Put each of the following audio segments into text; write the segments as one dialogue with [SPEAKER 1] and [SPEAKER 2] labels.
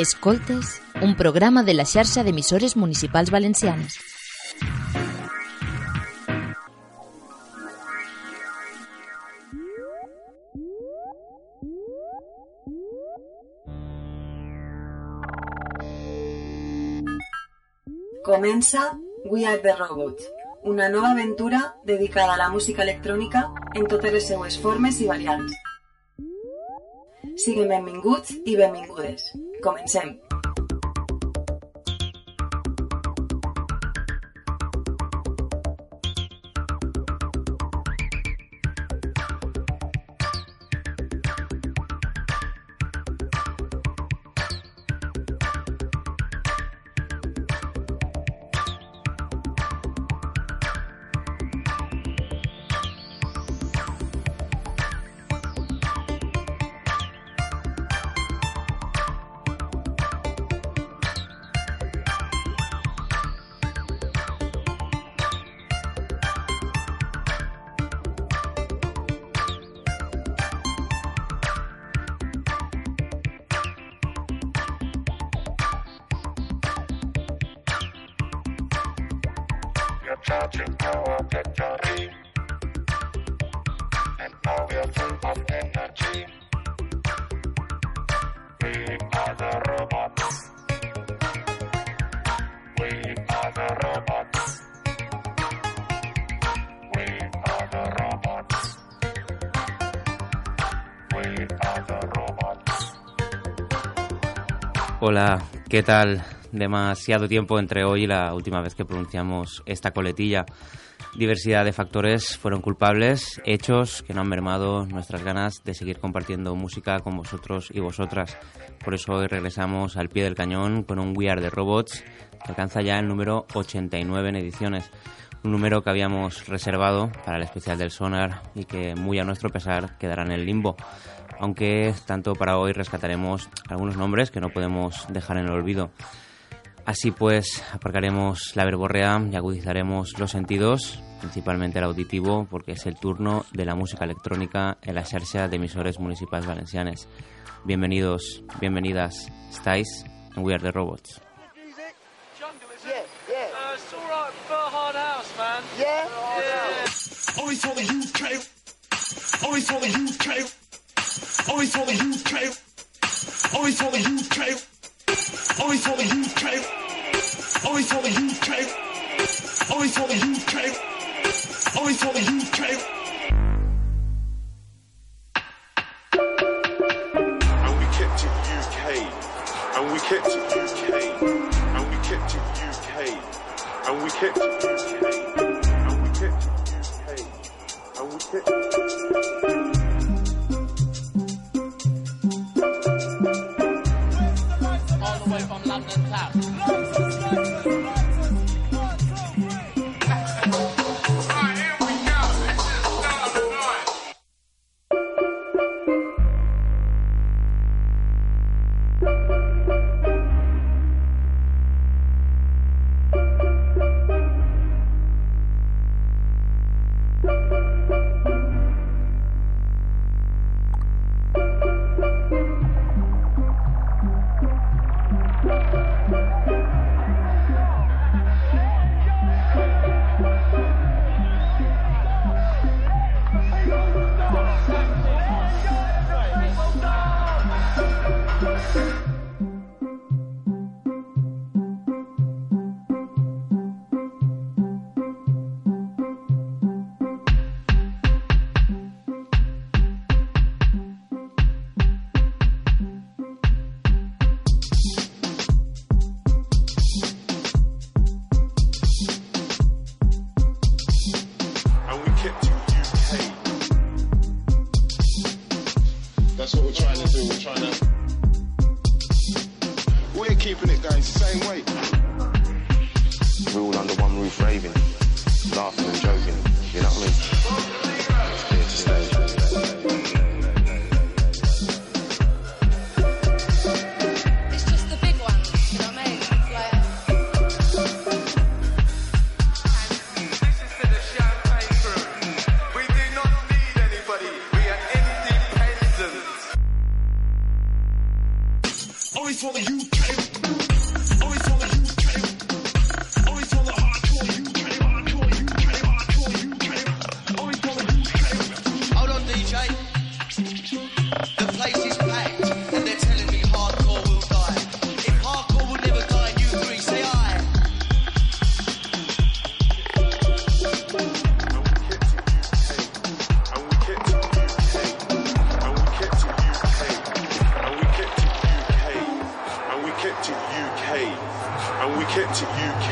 [SPEAKER 1] Escoltes, un programa de la xarxa d'emissores municipals valencianes.
[SPEAKER 2] Comença We Are The Robots, una nova aventura dedicada a la música electrònica en totes les seues formes i variants. Siguin benvinguts i benvingudes. Comencem.
[SPEAKER 3] Hola, ¿qué tal? Demasiado tiempo entre hoy y la última vez que pronunciamos esta coletilla. Diversidad de factores fueron culpables, hechos que no han mermado nuestras ganas de seguir compartiendo música con vosotros y vosotras. Por eso hoy regresamos al pie del cañón con un We Are the Robots que alcanza ya el número 89 en ediciones. Un número que habíamos reservado para el especial del Sonar y que muy a nuestro pesar quedará en el limbo. Aunque tanto para hoy rescataremos algunos nombres que no podemos dejar en el olvido. Así pues, aparcaremos la verborrea y agudizaremos los sentidos, principalmente el auditivo, porque es el turno de la música electrónica en la xarxa de emisores municipales valencianes. Bienvenidos, bienvenidas, estáis en We Are The Robots.
[SPEAKER 4] Uh.
[SPEAKER 5] Only for the. Only for the UK. Only for the UK. Only for the UK. Only for the UK. Only for the UK. Only for the UK. Only for the UK.
[SPEAKER 6] and we kept it UK, and we kept it UK, and we kept it UK, and we kept it UK, and we kept it UK,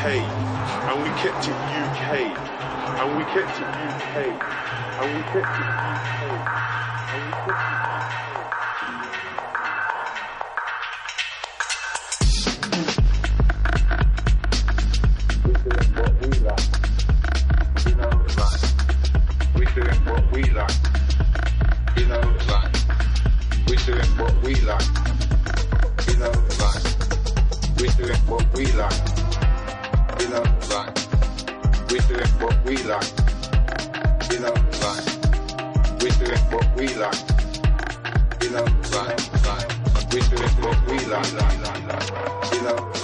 [SPEAKER 6] And we kept it UK.
[SPEAKER 7] And
[SPEAKER 6] we kept it UK. And we kept it UK. And we kept it UK. We
[SPEAKER 7] doing what we love life. We're doing what we like. We love life. We're what we like. We love life. We're what we like. We
[SPEAKER 8] love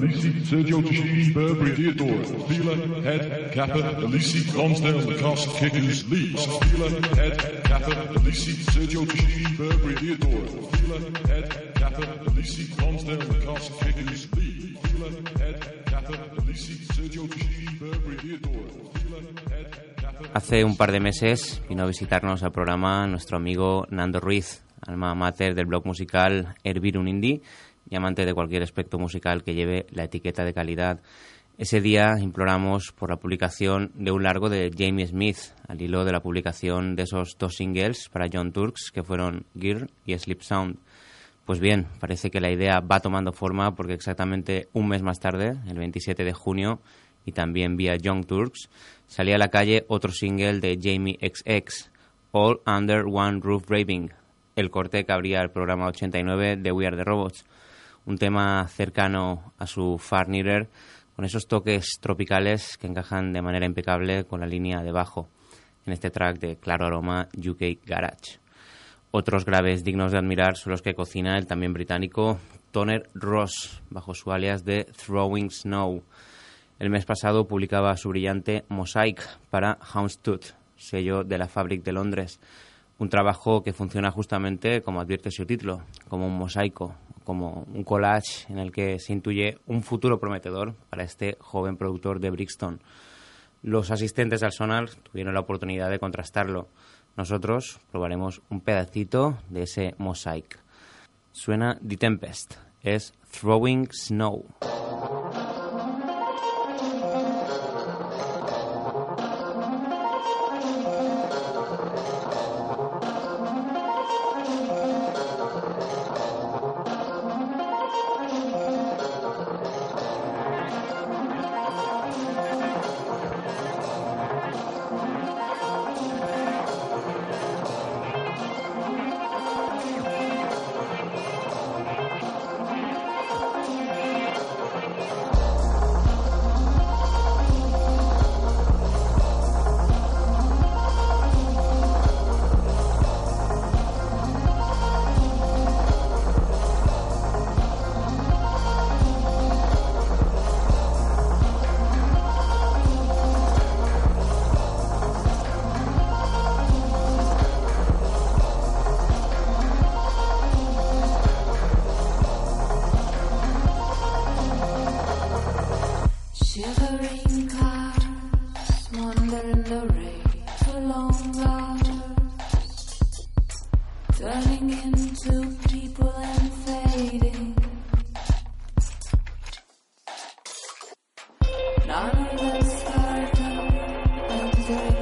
[SPEAKER 8] Sergio Tashini, Burberry,
[SPEAKER 3] Hace un par de meses vino a visitarnos al programa nuestro amigo Nando Ruiz, alma mater del blog musical Hervir y amante de cualquier aspecto musical que lleve la etiqueta de calidad. Ese día imploramos por la publicación de un largo de Jamie Smith, al hilo de la publicación de esos dos singles para John Turks, que fueron Gear y Sleep Sound. Pues bien, parece que la idea va tomando forma porque exactamente un mes más tarde, el 27 de junio, y también vía Young Turks, salía a la calle otro single de Jamie XX, All Under One Roof Raving, el corte que abría el programa 89 de We Are the Robots, un tema cercano a su Far Nearer, con esos toques tropicales que encajan de manera impecable con la línea de bajo, en este track de claro aroma UK Garage. Otros graves dignos de admirar son los que cocina el también británico Toner Ross, bajo su alias de Throwing Snow. El mes pasado publicaba su brillante Mosaic para Houndstooth, sello de la Fabric de Londres. Un trabajo que funciona justamente como advierte su título, como un mosaico, como un collage en el que se intuye un futuro prometedor para este joven productor de Brixton. Los asistentes al sonar tuvieron la oportunidad de contrastarlo. Nosotros probaremos un pedacito de ese mosaic. Suena The Tempest, es Throwing Snow.
[SPEAKER 9] Entering the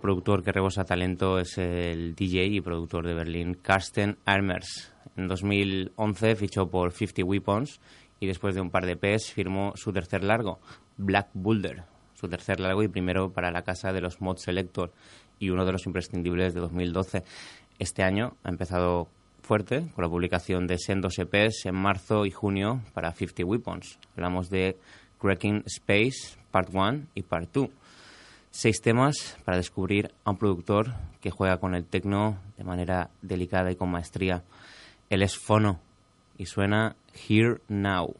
[SPEAKER 3] Productor que rebosa talento es el DJ y productor de Berlín, Carsten Armers. En 2011 fichó por 50 Weapons y después de un par de EPs firmó su tercer largo, Black Boulder, su tercer largo y primero para la casa de los Mod Selector y uno de los imprescindibles de 2012. Este año ha empezado fuerte con la publicación de sendos EPs en marzo y junio para 50 Weapons. Hablamos de Cracking Space Part 1 y Part 2. Seis temas para descubrir a un productor que juega con el tecno de manera delicada y con maestría. Él es Fono y suena Here Now.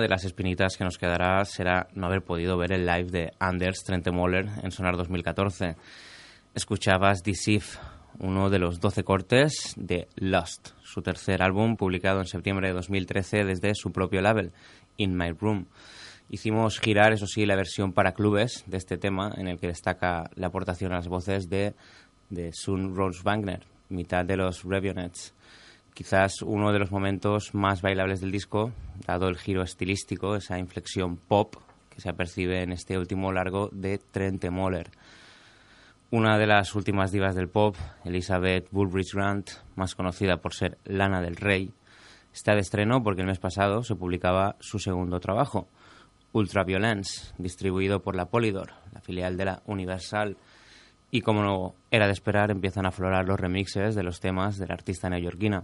[SPEAKER 3] De las espinitas que nos quedará será no haber podido ver el live de Anders Trentemoller en Sonar 2014. Escuchabas Deceive, uno de los 12 cortes de Lost, su tercer álbum publicado en septiembre de 2013 desde su propio label, In My Room. Hicimos girar, eso sí, la versión para clubes de este tema, en el que destaca la aportación a las voces de, de Sun Rose Wagner, mitad de los Revionets. Quizás uno de los momentos más bailables del disco, dado el giro estilístico, esa inflexión pop que se apercibe en este último largo de Trent Moller. Una de las últimas divas del pop, Elizabeth Bullbridge Grant, más conocida por ser Lana del Rey, está de estreno porque el mes pasado se publicaba su segundo trabajo, Ultraviolence, distribuido por la Polydor, la filial de la Universal. Y como era de esperar, empiezan a aflorar los remixes de los temas de la artista neoyorquina.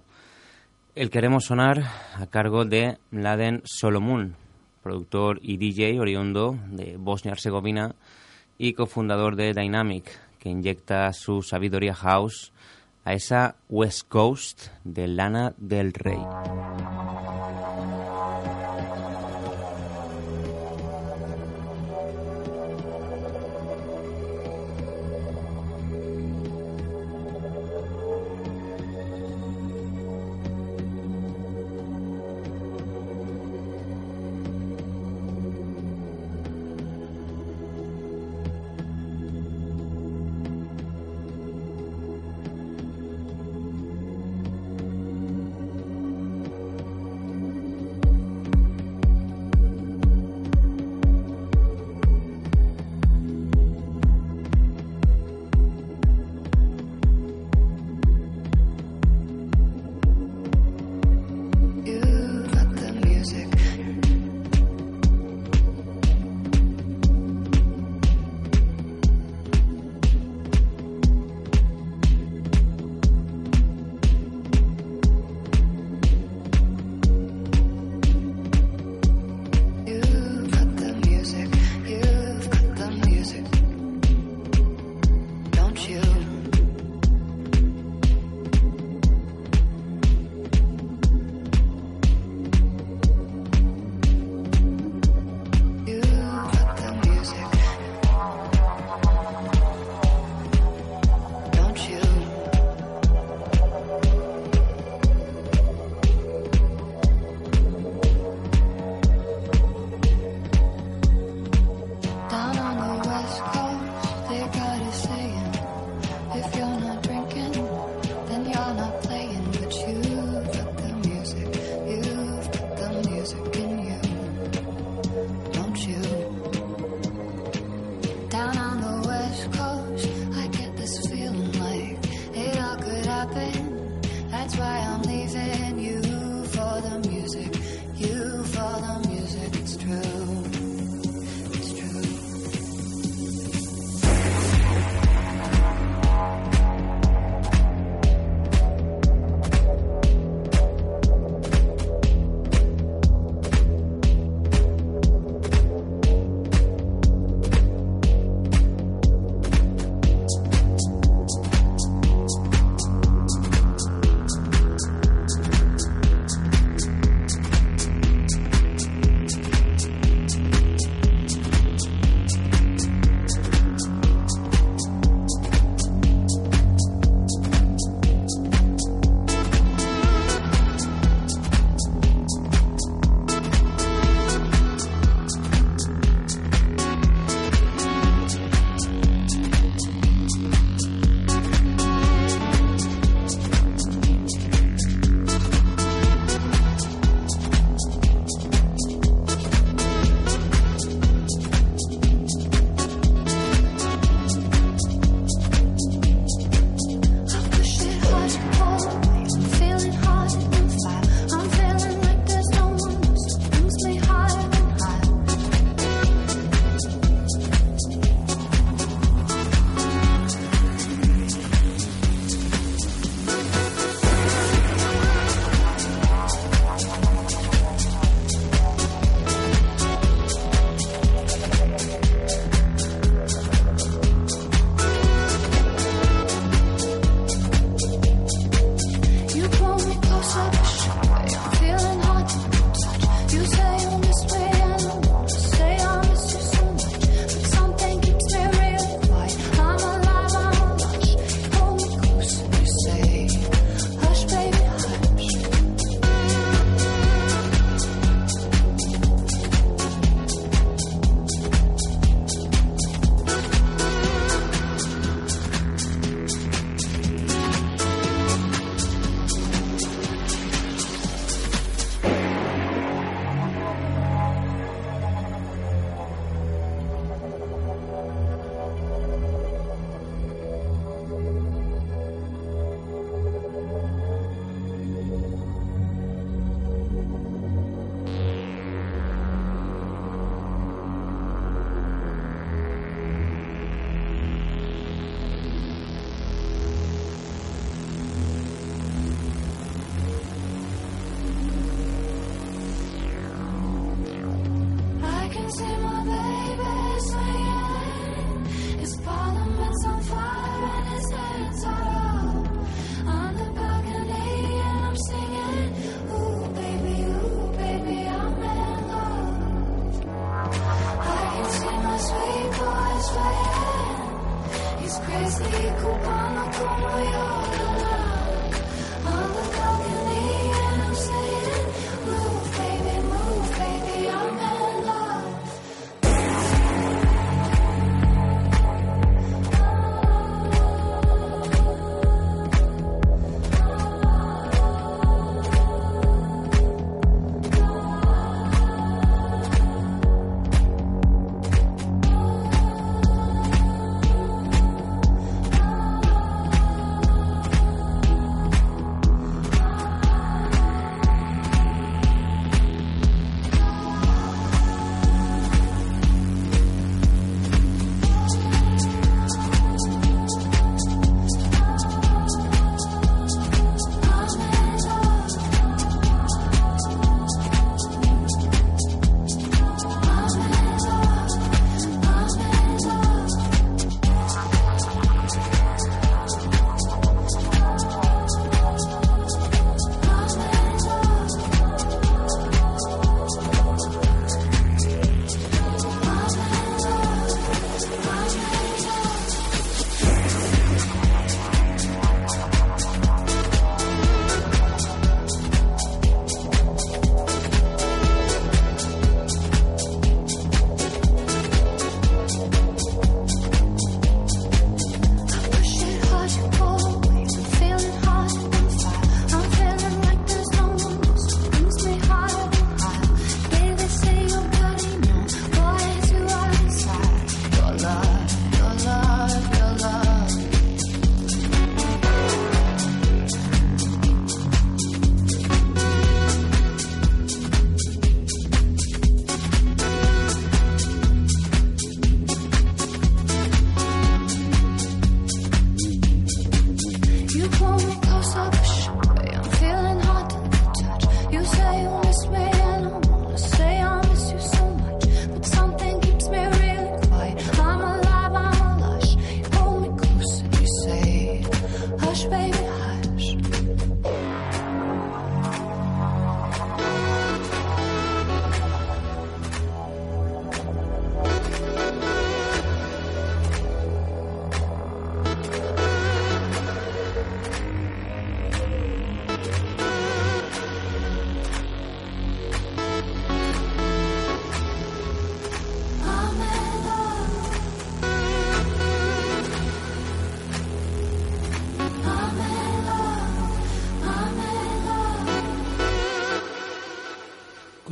[SPEAKER 3] El queremos sonar a cargo de Mladen Solomon, productor y DJ oriundo de Bosnia-Herzegovina y cofundador de Dynamic, que inyecta su sabiduría house a esa West Coast de Lana del Rey.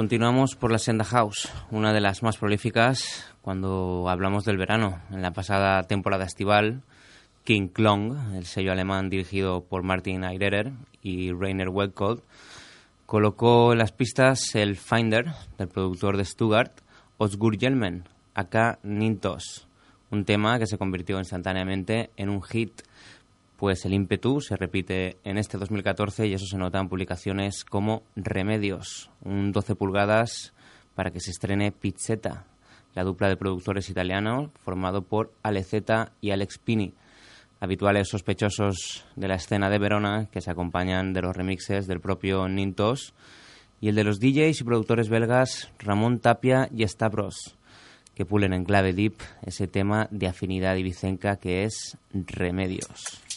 [SPEAKER 3] Continuamos por la Senda House, una de las más prolíficas cuando hablamos del verano. En la pasada temporada estival, King Klong, el sello alemán dirigido por Martin Eiderer y Rainer Welkold, colocó en las pistas el Finder del productor de Stuttgart, Osgur Jelmen, acá Nintos, un tema que se convirtió instantáneamente en un hit, pues el ímpetu se repite en este 2014 y eso se nota en publicaciones como Remedios, un 12 pulgadas para que se estrene Pizzetta, la dupla de productores italianos formado por Aleceta y Alex Pini, habituales sospechosos de la escena de Verona que se acompañan de los remixes del propio Nintos y el de los DJs y productores belgas Ramón Tapia y Stavros, que pulen en clave deep ese tema de afinidad ibicenca que es Remedios.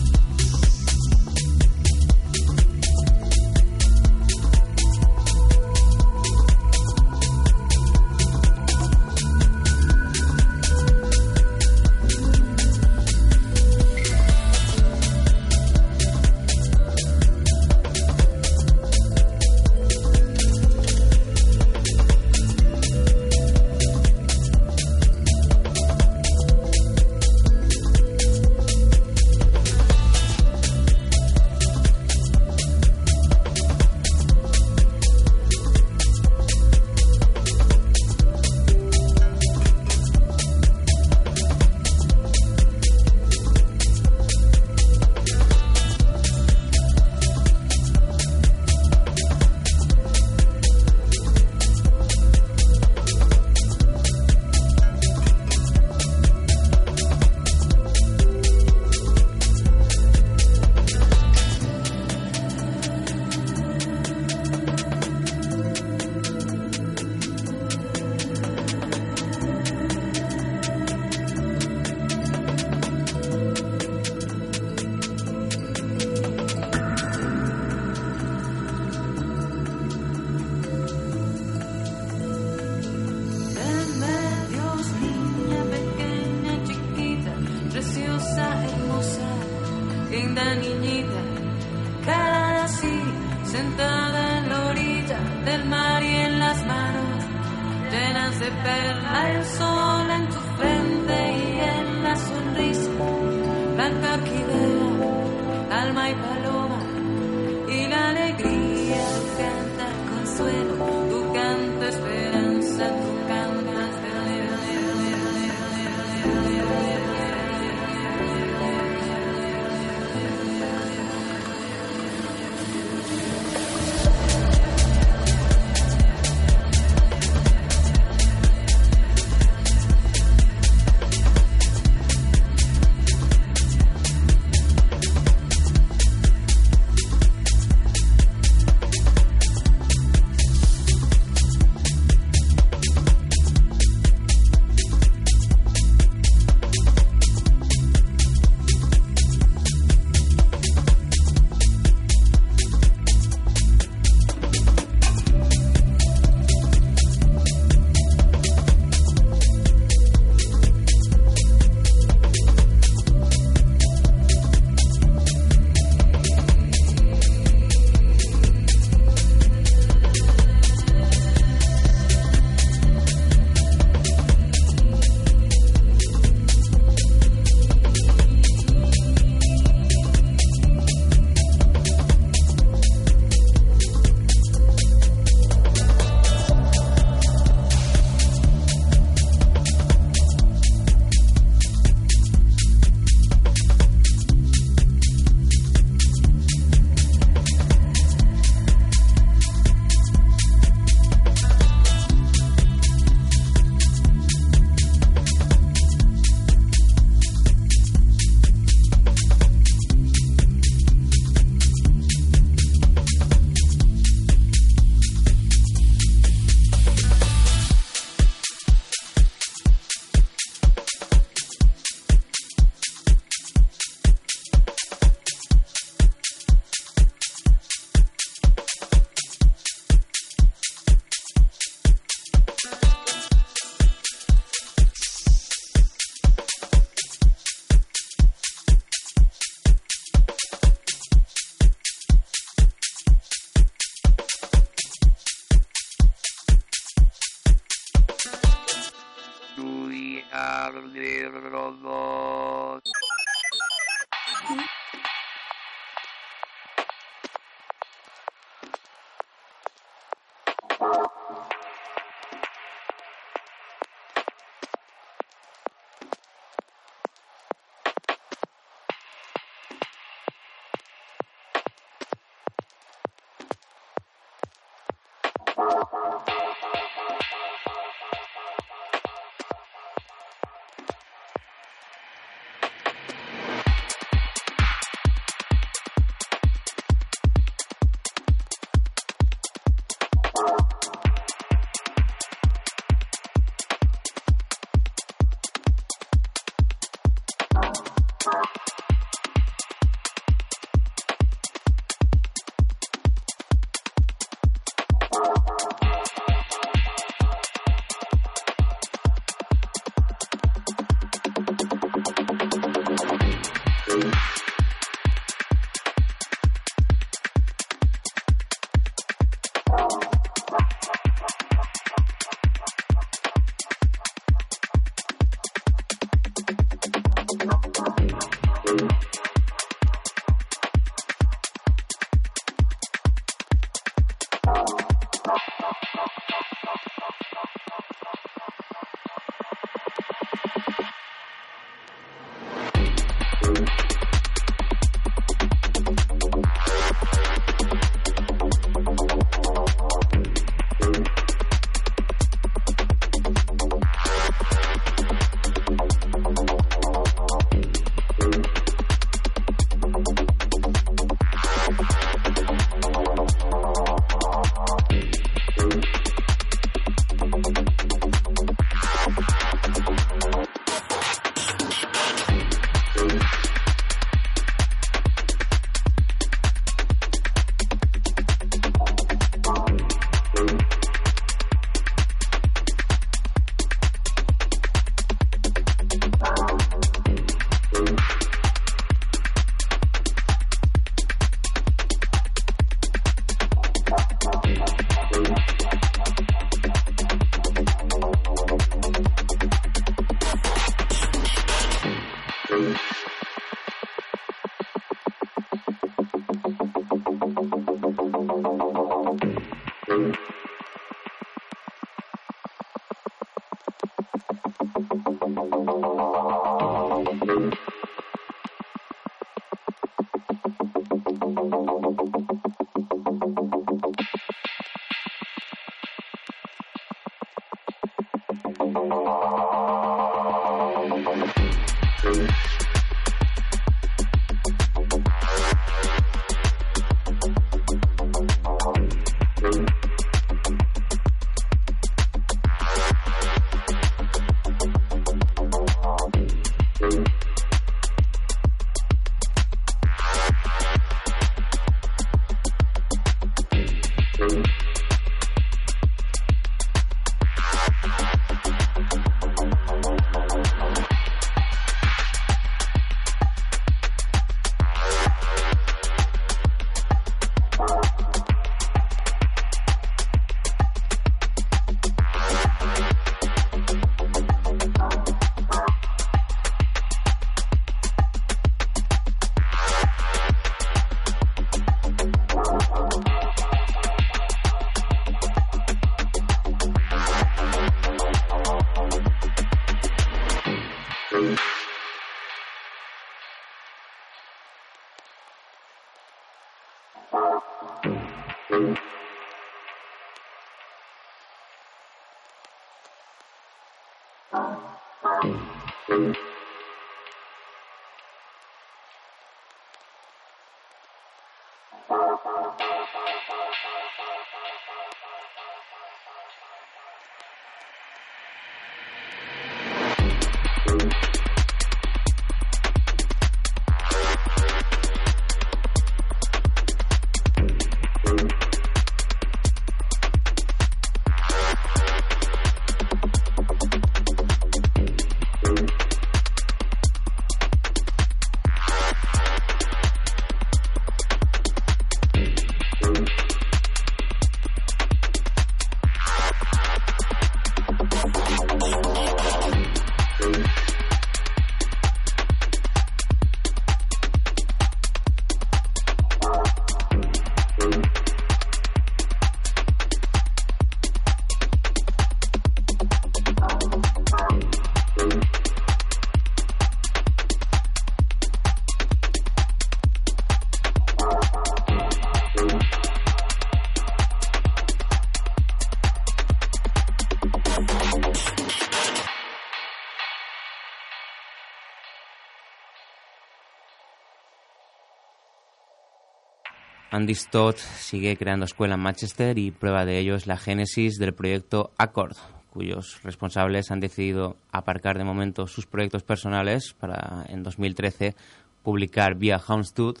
[SPEAKER 3] Andy Stott sigue creando escuela en Manchester y prueba de ello es la génesis del proyecto Accord, cuyos responsables han decidido aparcar de momento sus proyectos personales para en 2013 publicar vía Houndstooth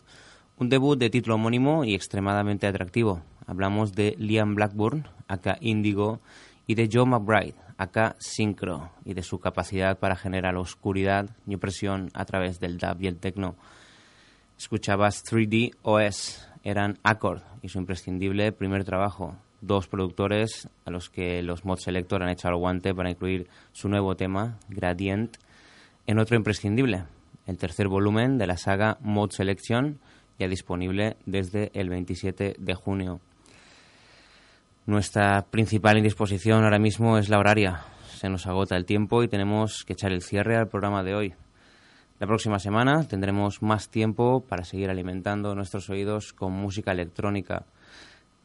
[SPEAKER 3] un debut de título homónimo y extremadamente atractivo. Hablamos de Liam Blackburn, acá Indigo, y de Joe McBride, acá Synchro, y de su capacidad para generar oscuridad y opresión a través del dub y el techno. Escuchabas 3D OS, eran Accord y su imprescindible primer trabajo. Dos productores a los que los Mod Selector han echado el guante para incluir su nuevo tema, Gradient, en otro imprescindible, el tercer volumen de la saga Mod Selection, ya disponible desde el 27 de junio. Nuestra principal indisposición ahora mismo es la horaria. Se nos agota el tiempo y tenemos que echar el cierre al programa de hoy. La próxima semana tendremos más tiempo para seguir alimentando nuestros oídos con música electrónica.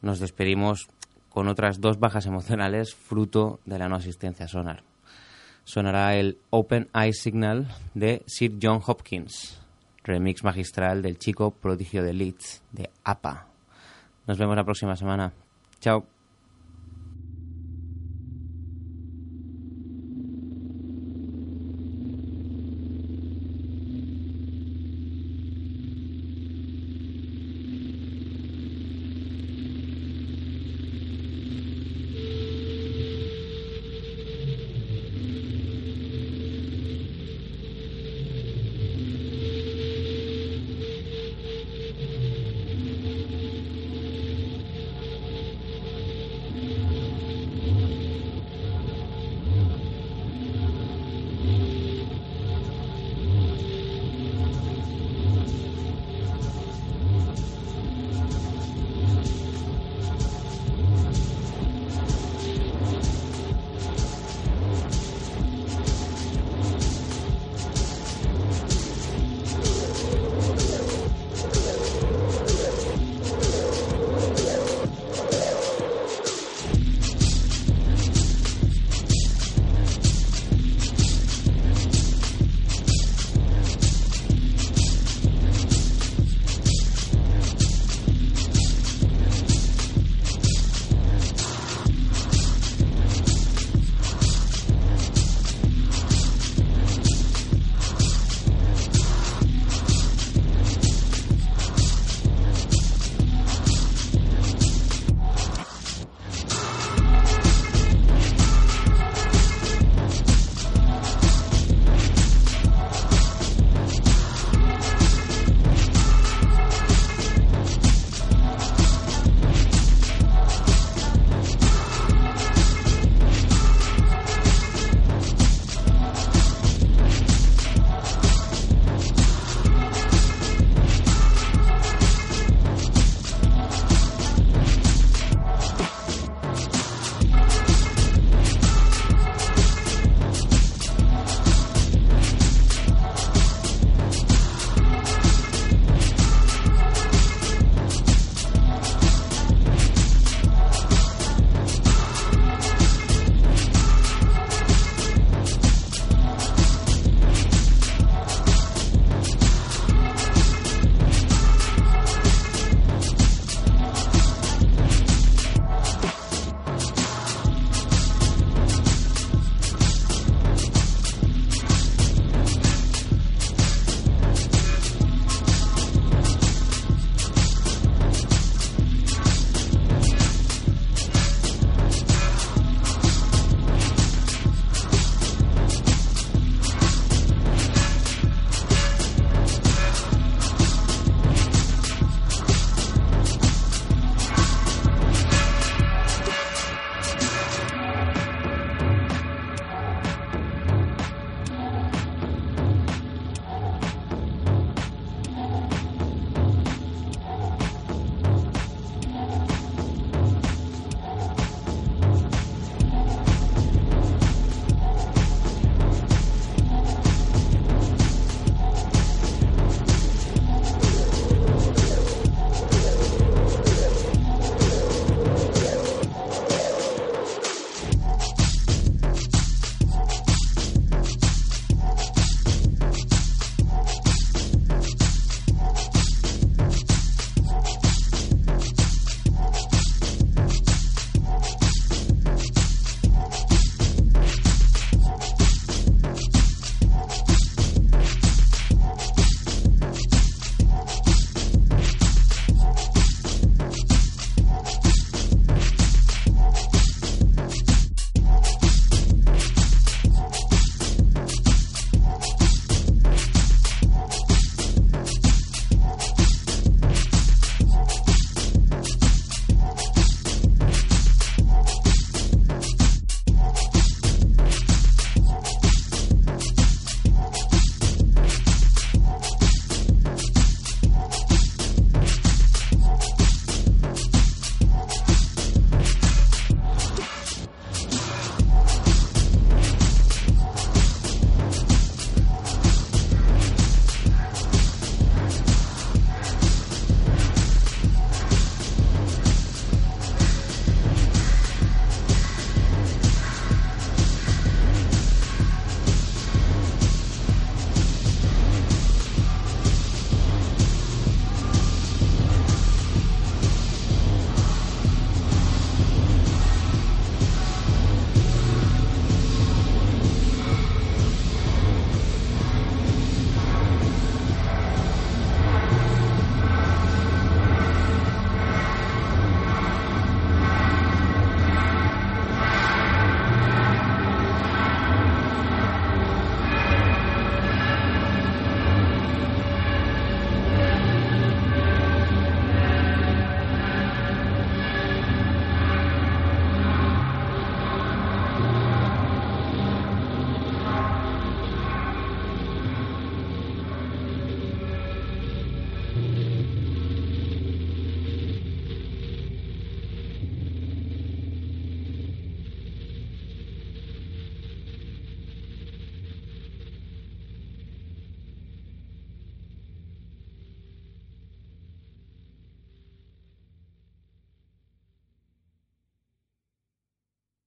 [SPEAKER 3] Nos despedimos con otras dos bajas emocionales fruto de la no asistencia sonar. Sonará el Open Eye Signal de Sir John Hopkins, remix magistral del chico prodigio de Leeds, de APA. Nos vemos la próxima semana. Chao.